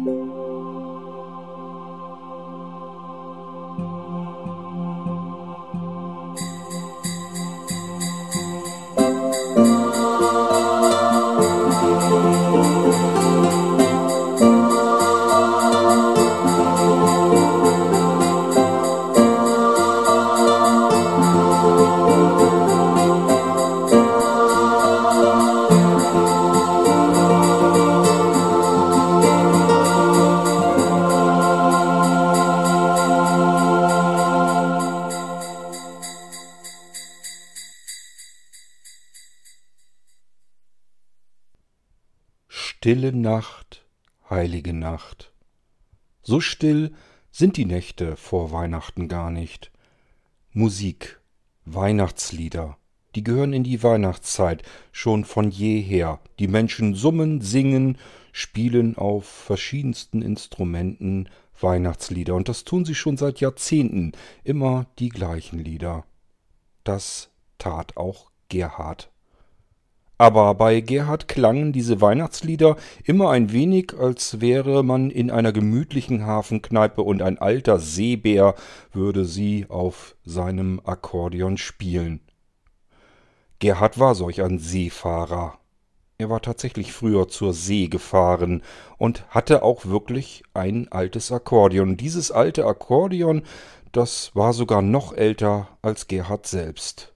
Oh. Stille Nacht, heilige Nacht. So still sind die Nächte vor Weihnachten gar nicht. Musik, Weihnachtslieder, die gehören in die Weihnachtszeit schon von jeher. Die Menschen summen, singen, spielen auf verschiedensten Instrumenten Weihnachtslieder, und das tun sie schon seit Jahrzehnten, immer die gleichen Lieder. Das tat auch Gerhard. Aber bei Gerhard klangen diese Weihnachtslieder immer ein wenig, als wäre man in einer gemütlichen Hafenkneipe und ein alter Seebär würde sie auf seinem Akkordeon spielen. Gerhard war solch ein Seefahrer. Er war tatsächlich früher zur See gefahren und hatte auch wirklich ein altes Akkordeon. Dieses alte Akkordeon, das war sogar noch älter als Gerhard selbst.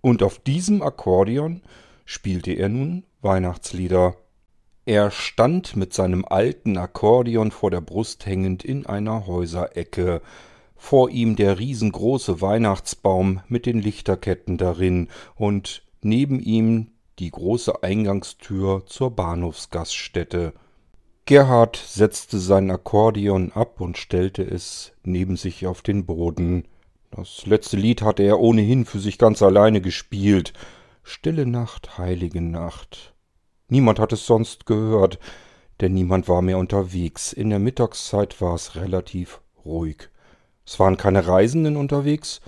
Und auf diesem Akkordeon spielte er nun Weihnachtslieder. Er stand mit seinem alten Akkordeon vor der Brust hängend in einer Häuserecke, vor ihm der riesengroße Weihnachtsbaum mit den Lichterketten darin und neben ihm die große Eingangstür zur Bahnhofsgaststätte. Gerhard setzte sein Akkordeon ab und stellte es neben sich auf den Boden. Das letzte Lied hatte er ohnehin für sich ganz alleine gespielt, Stille Nacht, heilige Nacht. Niemand hat es sonst gehört, denn niemand war mehr unterwegs. In der Mittagszeit war es relativ ruhig. Es waren keine Reisenden unterwegs,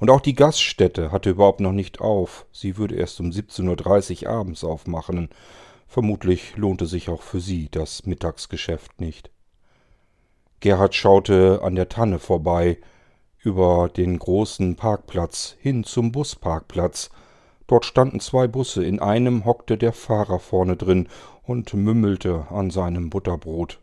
und auch die Gaststätte hatte überhaupt noch nicht auf. Sie würde erst um 17.30 Uhr abends aufmachen. Vermutlich lohnte sich auch für sie das Mittagsgeschäft nicht. Gerhard schaute an der Tanne vorbei, über den großen Parkplatz hin zum Busparkplatz, Dort standen zwei Busse, in einem hockte der Fahrer vorne drin und mümmelte an seinem Butterbrot.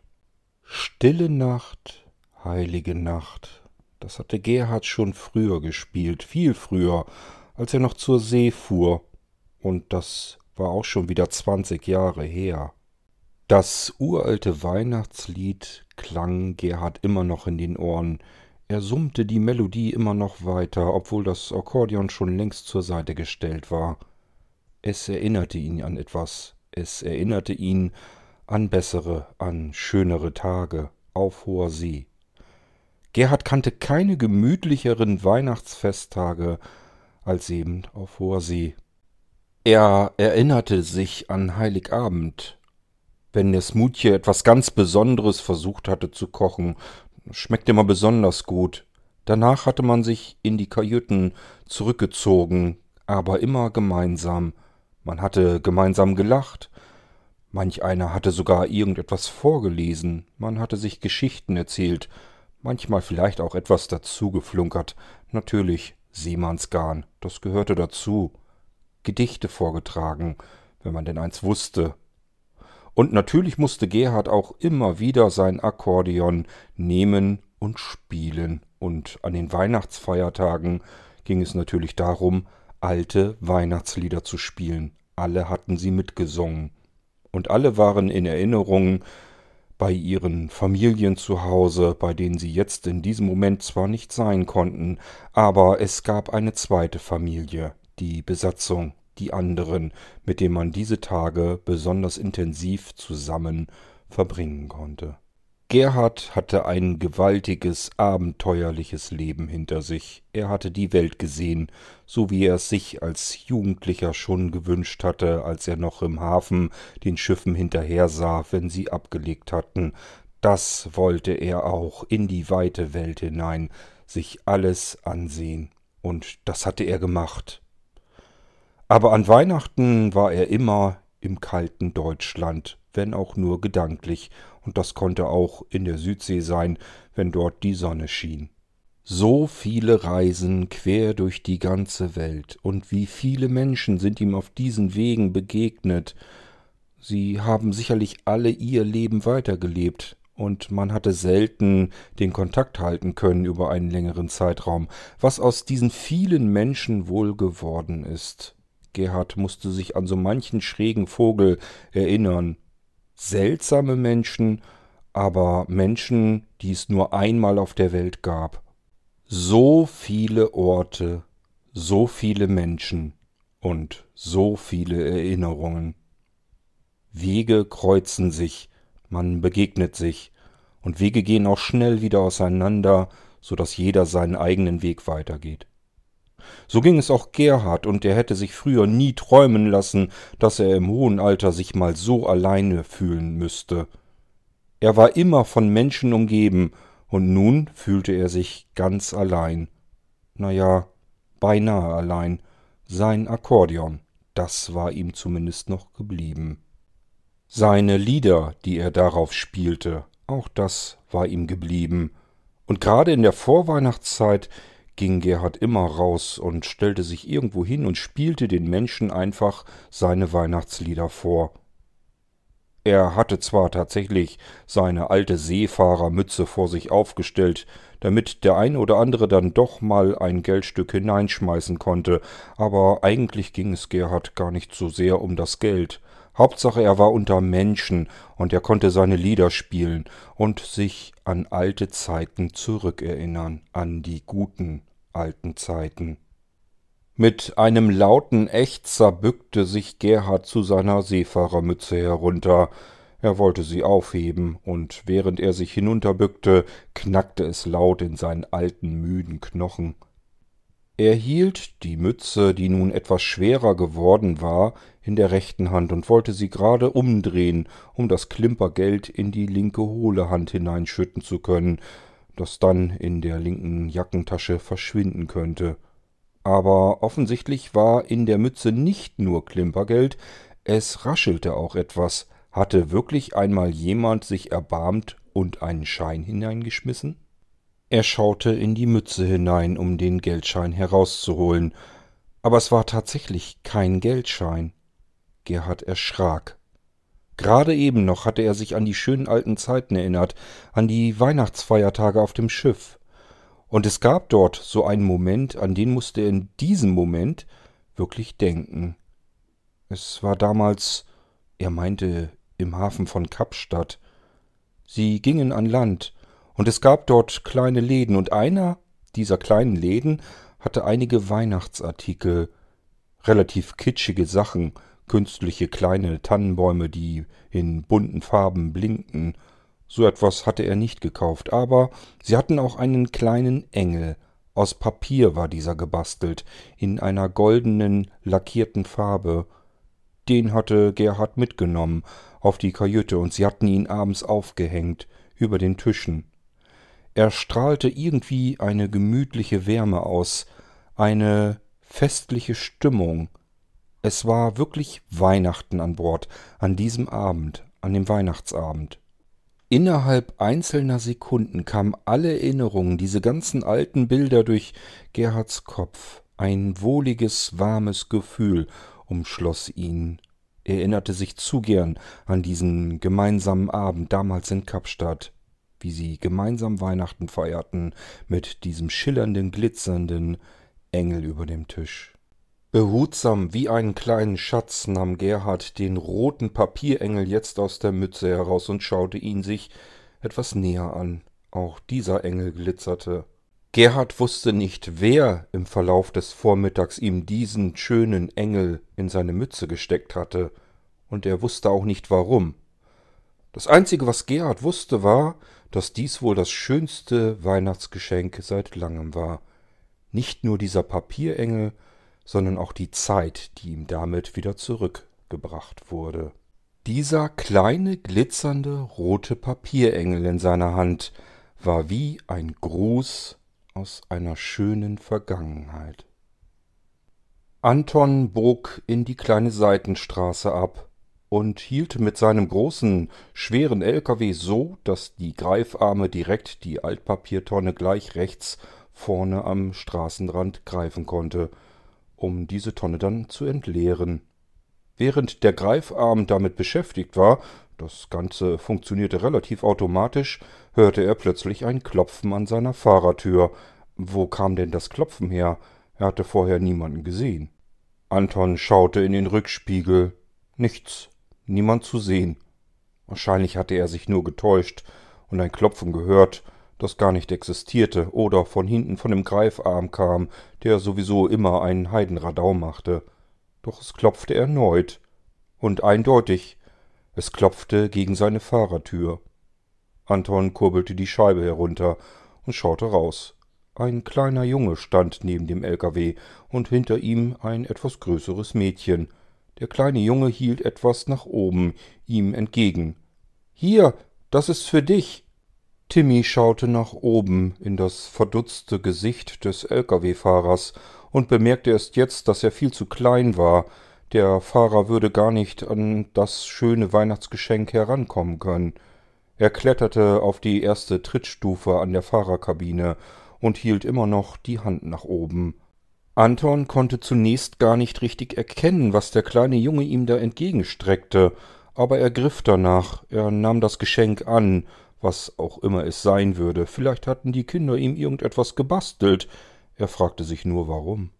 Stille Nacht, heilige Nacht. Das hatte Gerhard schon früher gespielt, viel früher, als er noch zur See fuhr. Und das war auch schon wieder zwanzig Jahre her. Das uralte Weihnachtslied klang Gerhard immer noch in den Ohren, er summte die Melodie immer noch weiter, obwohl das Akkordeon schon längst zur Seite gestellt war. Es erinnerte ihn an etwas, es erinnerte ihn an bessere, an schönere Tage auf hoher See. Gerhard kannte keine gemütlicheren Weihnachtsfesttage als eben auf hoher See. Er erinnerte sich an Heiligabend, wenn der Smutje etwas ganz Besonderes versucht hatte zu kochen schmeckte immer besonders gut. Danach hatte man sich in die Kajüten zurückgezogen, aber immer gemeinsam. Man hatte gemeinsam gelacht. Manch einer hatte sogar irgendetwas vorgelesen. Man hatte sich Geschichten erzählt. Manchmal vielleicht auch etwas dazugeflunkert. Natürlich Seemannsgarn, das gehörte dazu. Gedichte vorgetragen, wenn man denn eins wusste. Und natürlich musste Gerhard auch immer wieder sein Akkordeon nehmen und spielen. Und an den Weihnachtsfeiertagen ging es natürlich darum, alte Weihnachtslieder zu spielen. Alle hatten sie mitgesungen. Und alle waren in Erinnerung bei ihren Familien zu Hause, bei denen sie jetzt in diesem Moment zwar nicht sein konnten, aber es gab eine zweite Familie, die Besatzung die anderen, mit denen man diese Tage besonders intensiv zusammen verbringen konnte. Gerhard hatte ein gewaltiges, abenteuerliches Leben hinter sich. Er hatte die Welt gesehen, so wie er es sich als Jugendlicher schon gewünscht hatte, als er noch im Hafen den Schiffen hinterher sah, wenn sie abgelegt hatten. Das wollte er auch in die weite Welt hinein, sich alles ansehen. Und das hatte er gemacht. Aber an Weihnachten war er immer im kalten Deutschland, wenn auch nur gedanklich, und das konnte auch in der Südsee sein, wenn dort die Sonne schien. So viele Reisen quer durch die ganze Welt, und wie viele Menschen sind ihm auf diesen Wegen begegnet. Sie haben sicherlich alle ihr Leben weitergelebt, und man hatte selten den Kontakt halten können über einen längeren Zeitraum, was aus diesen vielen Menschen wohl geworden ist. Gerhard musste sich an so manchen schrägen Vogel erinnern. Seltsame Menschen, aber Menschen, die es nur einmal auf der Welt gab. So viele Orte, so viele Menschen und so viele Erinnerungen. Wege kreuzen sich, man begegnet sich, und Wege gehen auch schnell wieder auseinander, so dass jeder seinen eigenen Weg weitergeht. So ging es auch Gerhard, und er hätte sich früher nie träumen lassen, dass er im hohen Alter sich mal so alleine fühlen müsste. Er war immer von Menschen umgeben, und nun fühlte er sich ganz allein. Na ja, beinahe allein. Sein Akkordeon, das war ihm zumindest noch geblieben. Seine Lieder, die er darauf spielte, auch das war ihm geblieben. Und gerade in der Vorweihnachtszeit ging Gerhard immer raus und stellte sich irgendwo hin und spielte den Menschen einfach seine Weihnachtslieder vor. Er hatte zwar tatsächlich seine alte Seefahrermütze vor sich aufgestellt, damit der eine oder andere dann doch mal ein Geldstück hineinschmeißen konnte, aber eigentlich ging es Gerhard gar nicht so sehr um das Geld. Hauptsache er war unter Menschen und er konnte seine Lieder spielen und sich an alte Zeiten zurückerinnern, an die guten alten Zeiten. Mit einem lauten Ächzer bückte sich Gerhard zu seiner Seefahrermütze herunter. Er wollte sie aufheben, und während er sich hinunterbückte, knackte es laut in seinen alten müden Knochen. Er hielt die Mütze, die nun etwas schwerer geworden war, in der rechten Hand und wollte sie gerade umdrehen, um das Klimpergeld in die linke hohle Hand hineinschütten zu können, das dann in der linken Jackentasche verschwinden könnte. Aber offensichtlich war in der Mütze nicht nur Klimpergeld, es raschelte auch etwas. Hatte wirklich einmal jemand sich erbarmt und einen Schein hineingeschmissen? Er schaute in die Mütze hinein, um den Geldschein herauszuholen, aber es war tatsächlich kein Geldschein. Gerhard erschrak. Gerade eben noch hatte er sich an die schönen alten Zeiten erinnert, an die Weihnachtsfeiertage auf dem Schiff. Und es gab dort so einen Moment, an den musste er in diesem Moment wirklich denken. Es war damals, er meinte, im Hafen von Kapstadt. Sie gingen an Land, und es gab dort kleine Läden, und einer dieser kleinen Läden hatte einige Weihnachtsartikel, relativ kitschige Sachen, künstliche kleine Tannenbäume, die in bunten Farben blinkten. So etwas hatte er nicht gekauft, aber sie hatten auch einen kleinen Engel. Aus Papier war dieser gebastelt, in einer goldenen, lackierten Farbe. Den hatte Gerhard mitgenommen auf die Kajüte, und sie hatten ihn abends aufgehängt, über den Tischen. Er strahlte irgendwie eine gemütliche Wärme aus, eine festliche Stimmung. Es war wirklich Weihnachten an Bord, an diesem Abend, an dem Weihnachtsabend. Innerhalb einzelner Sekunden kamen alle Erinnerungen, diese ganzen alten Bilder durch Gerhards Kopf. Ein wohliges, warmes Gefühl umschloss ihn. Er erinnerte sich zu gern an diesen gemeinsamen Abend damals in Kapstadt wie sie gemeinsam Weihnachten feierten mit diesem schillernden, glitzernden Engel über dem Tisch. Behutsam wie einen kleinen Schatz nahm Gerhard den roten Papierengel jetzt aus der Mütze heraus und schaute ihn sich etwas näher an. Auch dieser Engel glitzerte. Gerhard wusste nicht, wer im Verlauf des Vormittags ihm diesen schönen Engel in seine Mütze gesteckt hatte, und er wusste auch nicht warum. Das Einzige, was Gerhard wusste, war, dass dies wohl das schönste Weihnachtsgeschenk seit langem war. Nicht nur dieser Papierengel, sondern auch die Zeit, die ihm damit wieder zurückgebracht wurde. Dieser kleine glitzernde rote Papierengel in seiner Hand war wie ein Gruß aus einer schönen Vergangenheit. Anton bog in die kleine Seitenstraße ab. und hielt mit seinem großen, schweren LKW so, dass die Greifarme direkt die Altpapiertonne gleich rechts vorne am Straßenrand greifen konnte, um diese Tonne dann zu entleeren. Während der Greifarm damit beschäftigt war, das Ganze funktionierte relativ automatisch, hörte er plötzlich ein Klopfen an seiner Fahrertür. Wo kam denn das Klopfen her? Er hatte vorher niemanden gesehen. Anton schaute in den Rückspiegel. Nichts, niemand zu sehen. Wahrscheinlich hatte er sich nur getäuscht und ein Klopfen gehört, das gar nicht existierte oder von hinten von dem Greifarm kam, der sowieso immer einen Heidenradau machte. Doch es klopfte erneut. Und eindeutig, es klopfte gegen seine Fahrertür. Anton kurbelte die Scheibe herunter und schaute raus. Ein kleiner Junge stand neben dem LKW und hinter ihm ein etwas größeres Mädchen. Der kleine Junge hielt etwas nach oben, ihm entgegen. Hier, das ist für dich. Timmy schaute nach oben in das verdutzte Gesicht des Lkw-Fahrers und bemerkte erst jetzt, dass er viel zu klein war. Der Fahrer würde gar nicht an das schöne Weihnachtsgeschenk herankommen können. Er kletterte auf die erste Trittstufe an der Fahrerkabine und hielt immer noch die Hand nach oben. Anton konnte zunächst gar nicht richtig erkennen, was der kleine Junge ihm da entgegenstreckte, aber er griff danach, er nahm das Geschenk an was auch immer es sein würde. Vielleicht hatten die Kinder ihm irgendetwas gebastelt. Er fragte sich nur warum.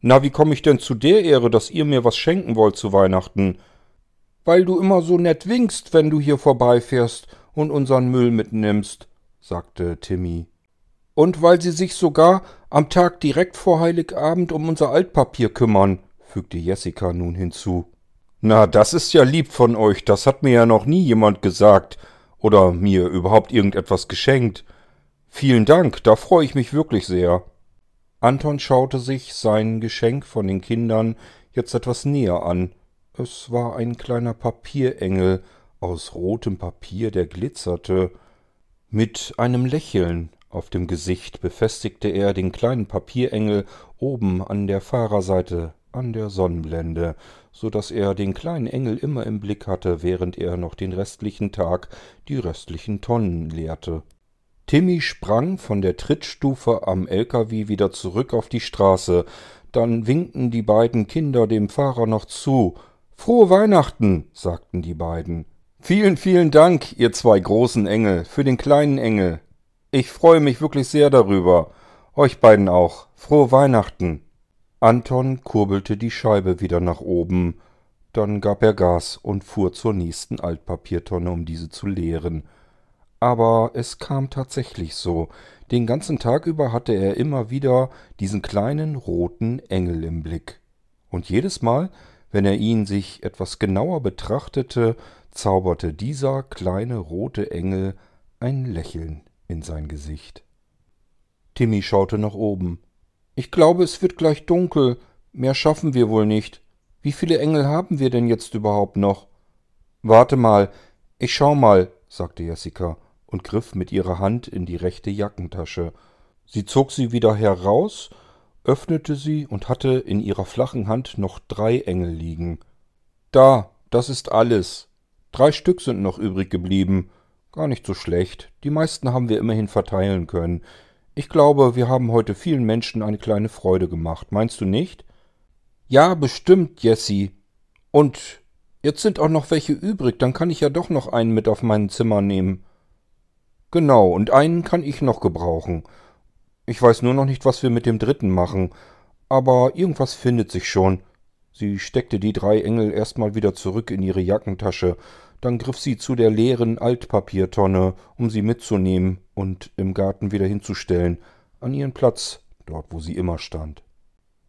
Na, wie komme ich denn zu der Ehre, dass ihr mir was schenken wollt zu Weihnachten? Weil du immer so nett winkst, wenn du hier vorbeifährst und unseren Müll mitnimmst, sagte Timmy. Und weil sie sich sogar am Tag direkt vor Heiligabend um unser Altpapier kümmern, fügte Jessica nun hinzu. Na, das ist ja lieb von euch, das hat mir ja noch nie jemand gesagt, oder mir überhaupt irgendetwas geschenkt. Vielen Dank, da freue ich mich wirklich sehr. Anton schaute sich sein Geschenk von den Kindern jetzt etwas näher an. Es war ein kleiner Papierengel aus rotem Papier, der glitzerte. Mit einem Lächeln auf dem Gesicht befestigte er den kleinen Papierengel oben an der Fahrerseite an der Sonnenblende, so dass er den kleinen Engel immer im Blick hatte, während er noch den restlichen Tag die restlichen Tonnen leerte. Timmy sprang von der Trittstufe am LKW wieder zurück auf die Straße. Dann winkten die beiden Kinder dem Fahrer noch zu. Frohe Weihnachten, sagten die beiden. Vielen, vielen Dank, ihr zwei großen Engel, für den kleinen Engel. Ich freue mich wirklich sehr darüber. Euch beiden auch. Frohe Weihnachten. Anton kurbelte die Scheibe wieder nach oben, dann gab er Gas und fuhr zur nächsten Altpapiertonne, um diese zu leeren. Aber es kam tatsächlich so. Den ganzen Tag über hatte er immer wieder diesen kleinen roten Engel im Blick. Und jedes Mal, wenn er ihn sich etwas genauer betrachtete, zauberte dieser kleine rote Engel ein Lächeln in sein Gesicht. Timmy schaute nach oben. Ich glaube, es wird gleich dunkel. Mehr schaffen wir wohl nicht. Wie viele Engel haben wir denn jetzt überhaupt noch? Warte mal, ich schau mal, sagte Jessica und griff mit ihrer Hand in die rechte Jackentasche. Sie zog sie wieder heraus, öffnete sie und hatte in ihrer flachen Hand noch drei Engel liegen. Da, das ist alles. Drei Stück sind noch übrig geblieben. Gar nicht so schlecht. Die meisten haben wir immerhin verteilen können. Ich glaube, wir haben heute vielen Menschen eine kleine Freude gemacht. Meinst du nicht? Ja, bestimmt, Jessie. Und jetzt sind auch noch welche übrig, dann kann ich ja doch noch einen mit auf mein Zimmer nehmen. Genau, und einen kann ich noch gebrauchen. Ich weiß nur noch nicht, was wir mit dem dritten machen, aber irgendwas findet sich schon. Sie steckte die drei Engel erstmal wieder zurück in ihre Jackentasche dann griff sie zu der leeren Altpapiertonne, um sie mitzunehmen und im Garten wieder hinzustellen, an ihren Platz, dort wo sie immer stand.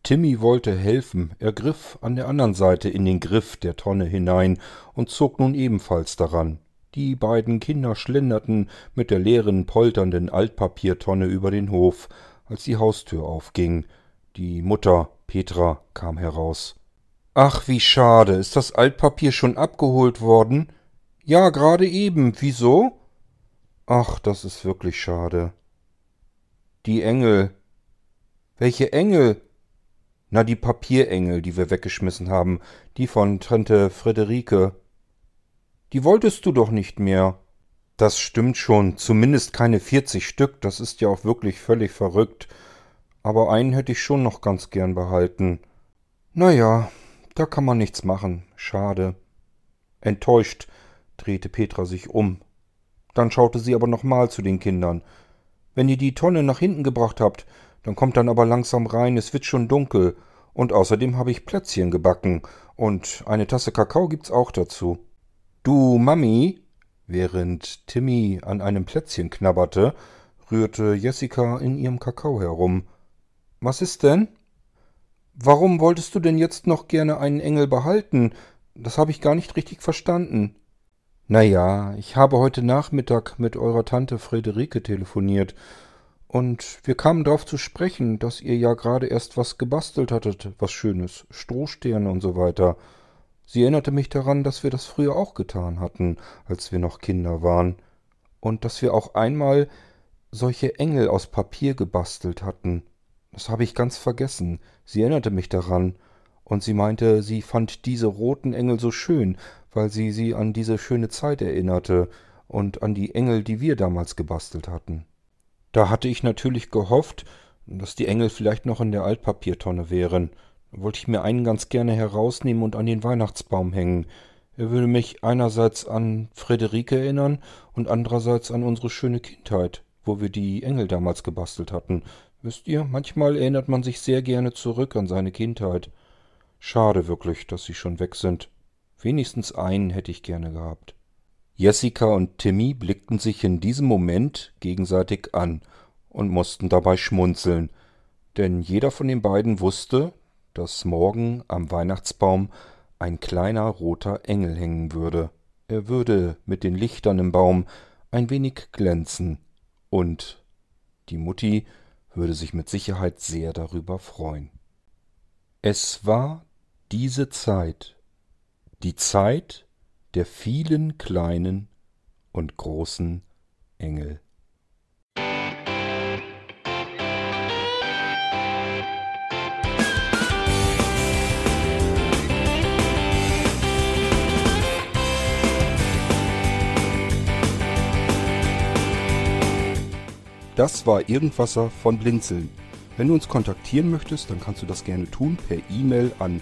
Timmy wollte helfen, er griff an der anderen Seite in den Griff der Tonne hinein und zog nun ebenfalls daran. Die beiden Kinder schlenderten mit der leeren, polternden Altpapiertonne über den Hof, als die Haustür aufging. Die Mutter, Petra, kam heraus. Ach, wie schade. Ist das Altpapier schon abgeholt worden? Ja, gerade eben. Wieso? Ach, das ist wirklich schade. Die Engel. Welche Engel? Na, die Papierengel, die wir weggeschmissen haben, die von Tante Friederike. Die wolltest du doch nicht mehr. Das stimmt schon, zumindest keine 40 Stück, das ist ja auch wirklich völlig verrückt. Aber einen hätte ich schon noch ganz gern behalten. Na ja, da kann man nichts machen, schade. Enttäuscht drehte Petra sich um. Dann schaute sie aber nochmal zu den Kindern. Wenn ihr die Tonne nach hinten gebracht habt, dann kommt dann aber langsam rein, es wird schon dunkel. Und außerdem habe ich Plätzchen gebacken. Und eine Tasse Kakao gibt's auch dazu. Du, Mami, Während Timmy an einem Plätzchen knabberte, rührte Jessica in ihrem Kakao herum. Was ist denn? Warum wolltest du denn jetzt noch gerne einen Engel behalten? Das habe ich gar nicht richtig verstanden. Na ja, ich habe heute Nachmittag mit eurer Tante Friederike telefoniert und wir kamen darauf zu sprechen, dass ihr ja gerade erst was gebastelt hattet, was Schönes, Strohsterne und so weiter. Sie erinnerte mich daran, dass wir das früher auch getan hatten, als wir noch Kinder waren, und dass wir auch einmal solche Engel aus Papier gebastelt hatten. Das habe ich ganz vergessen. Sie erinnerte mich daran, und sie meinte, sie fand diese roten Engel so schön, weil sie sie an diese schöne Zeit erinnerte und an die Engel, die wir damals gebastelt hatten. Da hatte ich natürlich gehofft, dass die Engel vielleicht noch in der Altpapiertonne wären, wollte ich mir einen ganz gerne herausnehmen und an den Weihnachtsbaum hängen. Er würde mich einerseits an Friederike erinnern und andererseits an unsere schöne Kindheit, wo wir die Engel damals gebastelt hatten. Wisst ihr, manchmal erinnert man sich sehr gerne zurück an seine Kindheit. Schade wirklich, dass sie schon weg sind. Wenigstens einen hätte ich gerne gehabt. Jessica und Timmy blickten sich in diesem Moment gegenseitig an und mussten dabei schmunzeln, denn jeder von den beiden wusste, dass morgen am Weihnachtsbaum ein kleiner roter Engel hängen würde. Er würde mit den Lichtern im Baum ein wenig glänzen, und die Mutti würde sich mit Sicherheit sehr darüber freuen. Es war diese Zeit, die Zeit der vielen kleinen und großen Engel. Das war Irgendwasser von Blinzeln. Wenn du uns kontaktieren möchtest, dann kannst du das gerne tun per E-Mail an